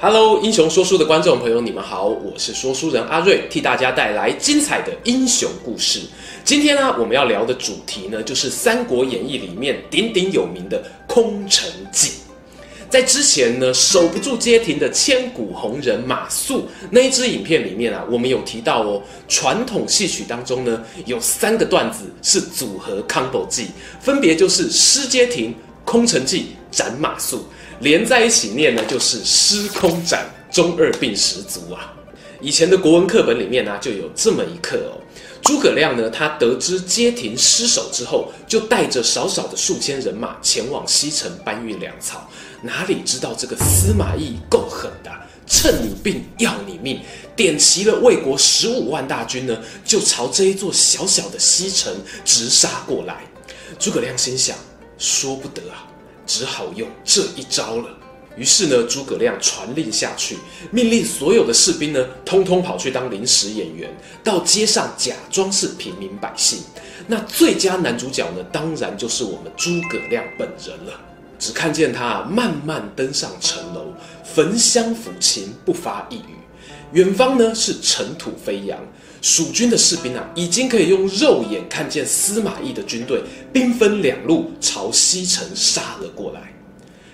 Hello，英雄说书的观众朋友，你们好，我是说书人阿瑞，替大家带来精彩的英雄故事。今天呢，我们要聊的主题呢，就是《三国演义》里面鼎鼎有名的空城计。在之前呢，守不住街亭的千古红人马谡那一支影片里面啊，我们有提到哦，传统戏曲当中呢，有三个段子是组合 combo 技，分别就是失街亭、空城计、斩马谡。连在一起念呢，就是失空斩，中二病十足啊！以前的国文课本里面呢、就有这么一课哦。诸葛亮呢，他得知街亭失守之后，就带着少少的数千人马前往西城搬运粮草。哪里知道这个司马懿够狠的，趁你病要你命，点齐了魏国十五万大军呢，就朝这一座小小的西城直杀过来。诸葛亮心想，说不得啊！只好用这一招了。于是呢，诸葛亮传令下去，命令所有的士兵呢，通通跑去当临时演员，到街上假装是平民百姓。那最佳男主角呢，当然就是我们诸葛亮本人了。只看见他慢慢登上城楼，焚香抚琴，不发一语。远方呢是尘土飞扬，蜀军的士兵啊，已经可以用肉眼看见司马懿的军队兵分两路朝西城杀了过来。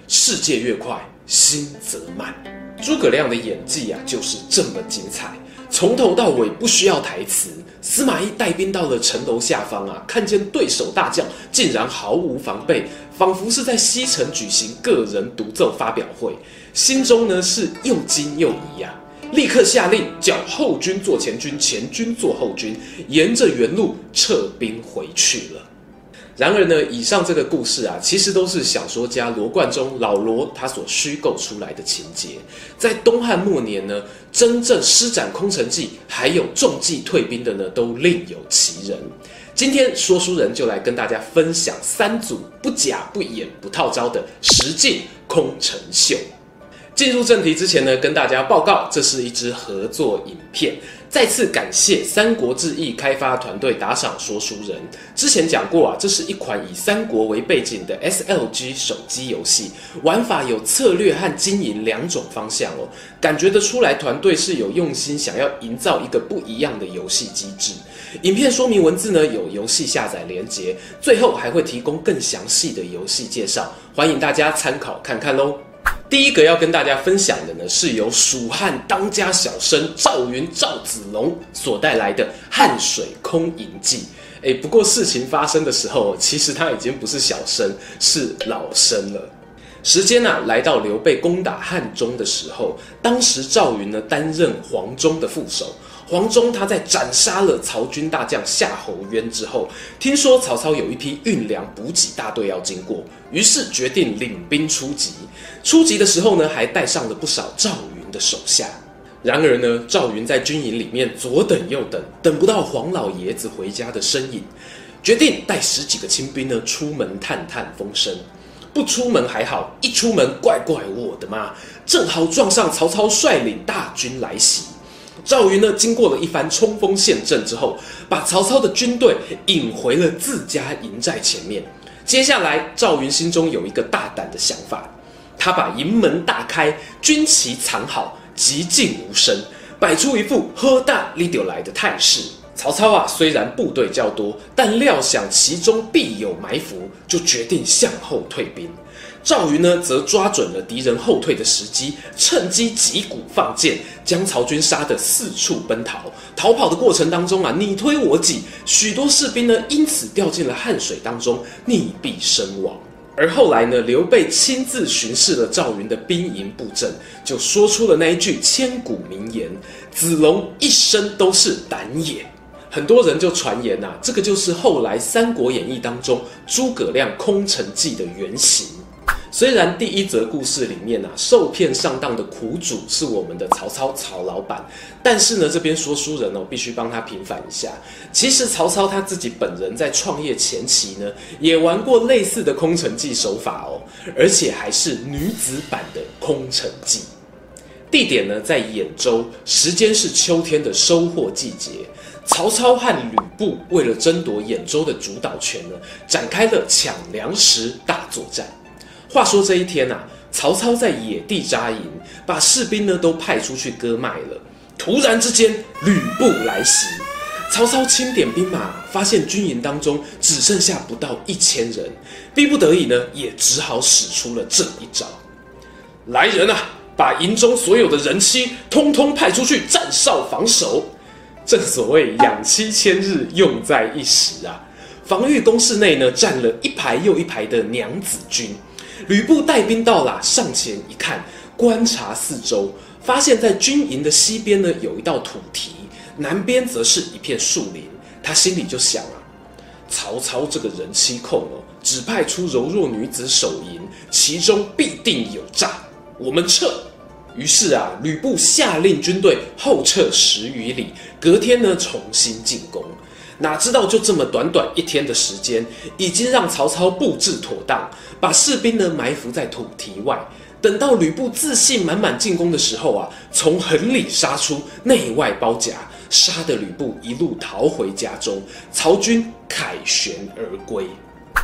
世界越快，心则慢。诸葛亮的演技啊，就是这么精彩，从头到尾不需要台词。司马懿带兵到了城楼下方啊，看见对手大将竟然毫无防备，仿佛是在西城举行个人独奏发表会，心中呢是又惊又疑呀、啊。立刻下令叫后军做前军，前军做后军，沿着原路撤兵回去了。然而呢，以上这个故事啊，其实都是小说家罗贯中老罗他所虚构出来的情节。在东汉末年呢，真正施展空城计，还有中计退兵的呢，都另有其人。今天说书人就来跟大家分享三组不假不演不套招的实进空城秀。进入正题之前呢，跟大家报告，这是一支合作影片。再次感谢《三国志异》开发团队打赏说书人。之前讲过啊，这是一款以三国为背景的 SLG 手机游戏，玩法有策略和经营两种方向哦。感觉得出来，团队是有用心，想要营造一个不一样的游戏机制。影片说明文字呢，有游戏下载连接，最后还会提供更详细的游戏介绍，欢迎大家参考看看喽。第一个要跟大家分享的呢，是由蜀汉当家小生赵云赵子龙所带来的汉水空营计。诶，不过事情发生的时候，其实他已经不是小生，是老生了。时间啊，来到刘备攻打汉中的时候，当时赵云呢担任黄忠的副手。黄忠他在斩杀了曹军大将夏侯渊之后，听说曹操有一批运粮补给大队要经过，于是决定领兵出击。出击的时候呢，还带上了不少赵云的手下。然而呢，赵云在军营里面左等右等，等不到黄老爷子回家的身影，决定带十几个亲兵呢出门探探风声。不出门还好，一出门怪怪，我的妈！正好撞上曹操率领大军来袭。赵云呢，经过了一番冲锋陷阵之后，把曹操的军队引回了自家营寨前面。接下来，赵云心中有一个大胆的想法，他把营门大开，军旗藏好，寂静无声，摆出一副喝大力丢来的态势。曹操啊，虽然部队较多，但料想其中必有埋伏，就决定向后退兵。赵云呢，则抓准了敌人后退的时机，趁机击鼓放箭，将曹军杀得四处奔逃。逃跑的过程当中啊，你推我挤，许多士兵呢，因此掉进了汉水当中，溺毙身亡。而后来呢，刘备亲自巡视了赵云的兵营布阵，就说出了那一句千古名言：“子龙一生都是胆也。”很多人就传言呐、这个就是后来《三国演义》当中诸葛亮空城计的原型。虽然第一则故事里面啊，受骗上当的苦主是我们的曹操曹老板，但是呢，这边说书人哦，必须帮他平反一下。其实曹操他自己本人在创业前期呢，也玩过类似的空城计手法哦，而且还是女子版的空城计。地点呢在兖州，时间是秋天的收获季节。曹操和吕布为了争夺兖州的主导权呢，展开了抢粮食大作战。话说这一天啊，曹操在野地扎营，把士兵呢都派出去割麦了。突然之间，吕布来袭，曹操清点兵马，发现军营当中只剩下不到一千人，逼不得已呢，也只好使出了这一招。来人啊，把营中所有的人妻通通派出去站哨防守。正所谓养妻千日，用在一时啊。防御工事内呢，站了一排又一排的娘子军。吕布带兵到了，上前一看，观察四周，发现在军营的西边呢有一道土堤，南边则是一片树林。他心里就想啊，曹操这个人妻控哦，只派出柔弱女子守营，其中必定有诈。我们撤。于是啊，吕布下令军队后撤十余里，隔天呢重新进攻。哪知道就这么短短一天的时间，已经让曹操布置妥当，把士兵呢埋伏在土堤外。等到吕布自信满满进攻的时候啊，从横里杀出，内外包夹，杀得吕布一路逃回家中，曹军凯旋而归。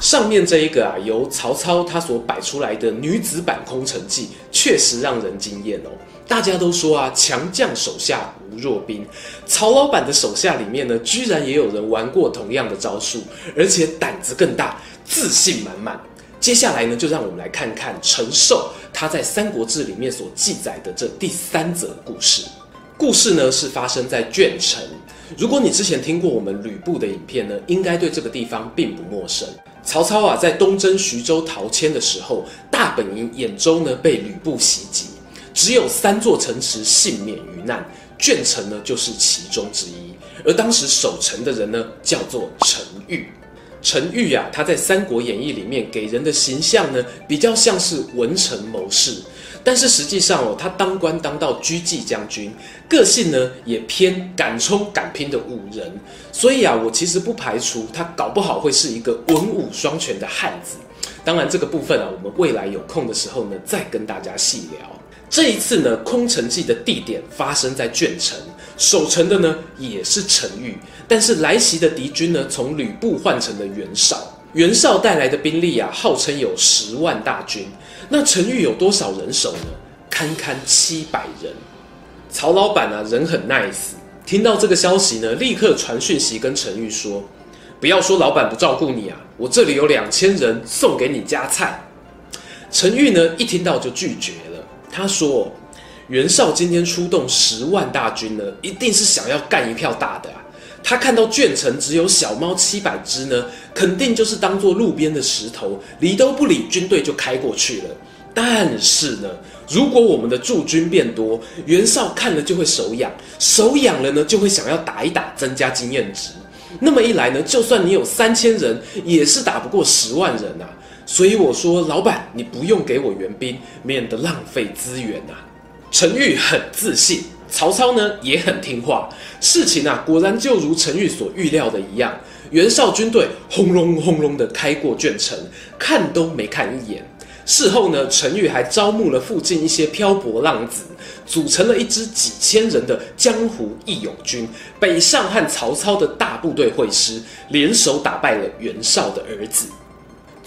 上面这一个啊，由曹操他所摆出来的女子版空城计，确实让人惊艳哦。大家都说啊，强将手下无弱兵。曹老板的手下里面呢，居然也有人玩过同样的招数，而且胆子更大，自信满满。接下来呢，就让我们来看看陈寿他在《三国志》里面所记载的这第三则故事。故事呢是发生在鄄城。如果你之前听过我们吕布的影片呢，应该对这个地方并不陌生。曹操啊，在东征徐州陶谦的时候，大本营兖州呢被吕布袭击。只有三座城池幸免于难，鄄城呢就是其中之一。而当时守城的人呢，叫做陈玉。陈玉啊，他在《三国演义》里面给人的形象呢，比较像是文臣谋士，但是实际上哦，他当官当到车骑将军，个性呢也偏敢冲敢拼的武人。所以啊，我其实不排除他搞不好会是一个文武双全的汉子。当然，这个部分啊，我们未来有空的时候呢，再跟大家细聊。这一次呢，空城计的地点发生在鄄城，守城的呢也是陈玉，但是来袭的敌军呢，从吕布换成了袁绍。袁绍带来的兵力啊，号称有十万大军。那陈玉有多少人手呢？堪堪七百人。曹老板啊，人很 nice，听到这个消息呢，立刻传讯息跟陈玉说：“不要说老板不照顾你啊，我这里有两千人送给你加菜。”陈玉呢，一听到就拒绝了。他说：“袁绍今天出动十万大军呢，一定是想要干一票大的！他看到鄄城只有小猫七百只呢，肯定就是当做路边的石头，理都不理，军队就开过去了。但是呢，如果我们的驻军变多，袁绍看了就会手痒，手痒了呢，就会想要打一打，增加经验值。那么一来呢，就算你有三千人，也是打不过十万人啊！”所以我说，老板，你不用给我援兵，免得浪费资源、啊。陈玉很自信，曹操呢也很听话。事情啊，果然就如陈玉所预料的一样，袁绍军队轰隆轰隆的开过鄄城，看都没看一眼。事后呢，陈玉还招募了附近一些漂泊浪子，组成了一支几千人的江湖义勇军，北上和曹操的大部队会师，联手打败了袁绍的儿子。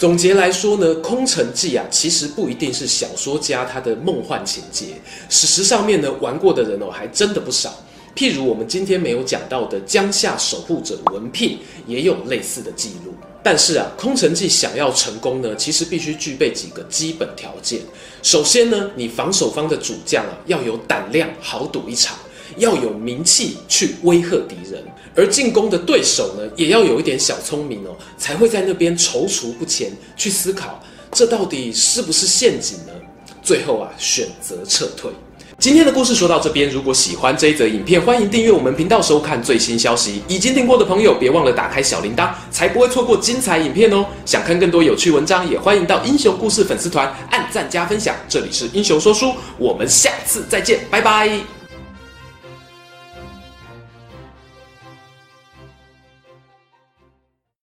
总结来说呢，《空城计》啊，其实不一定是小说家他的梦幻情节，史实上面呢，玩过的人哦，还真的不少。譬如我们今天没有讲到的江夏守护者文聘，也有类似的记录。但是啊，《空城计》想要成功呢，其实必须具备几个基本条件。首先呢，你防守方的主将啊，要有胆量，豪赌一场。要有名气去威吓敌人，而进攻的对手呢，也要有一点小聪明哦，才会在那边踌躇不前，去思考这到底是不是陷阱呢？最后啊，选择撤退。今天的故事说到这边，如果喜欢这一则影片，欢迎订阅我们频道收看最新消息。已经订过的朋友，别忘了打开小铃铛，才不会错过精彩影片哦。想看更多有趣文章，也欢迎到英雄故事粉丝团按赞加分享。这里是英雄说书，我们下次再见，拜拜。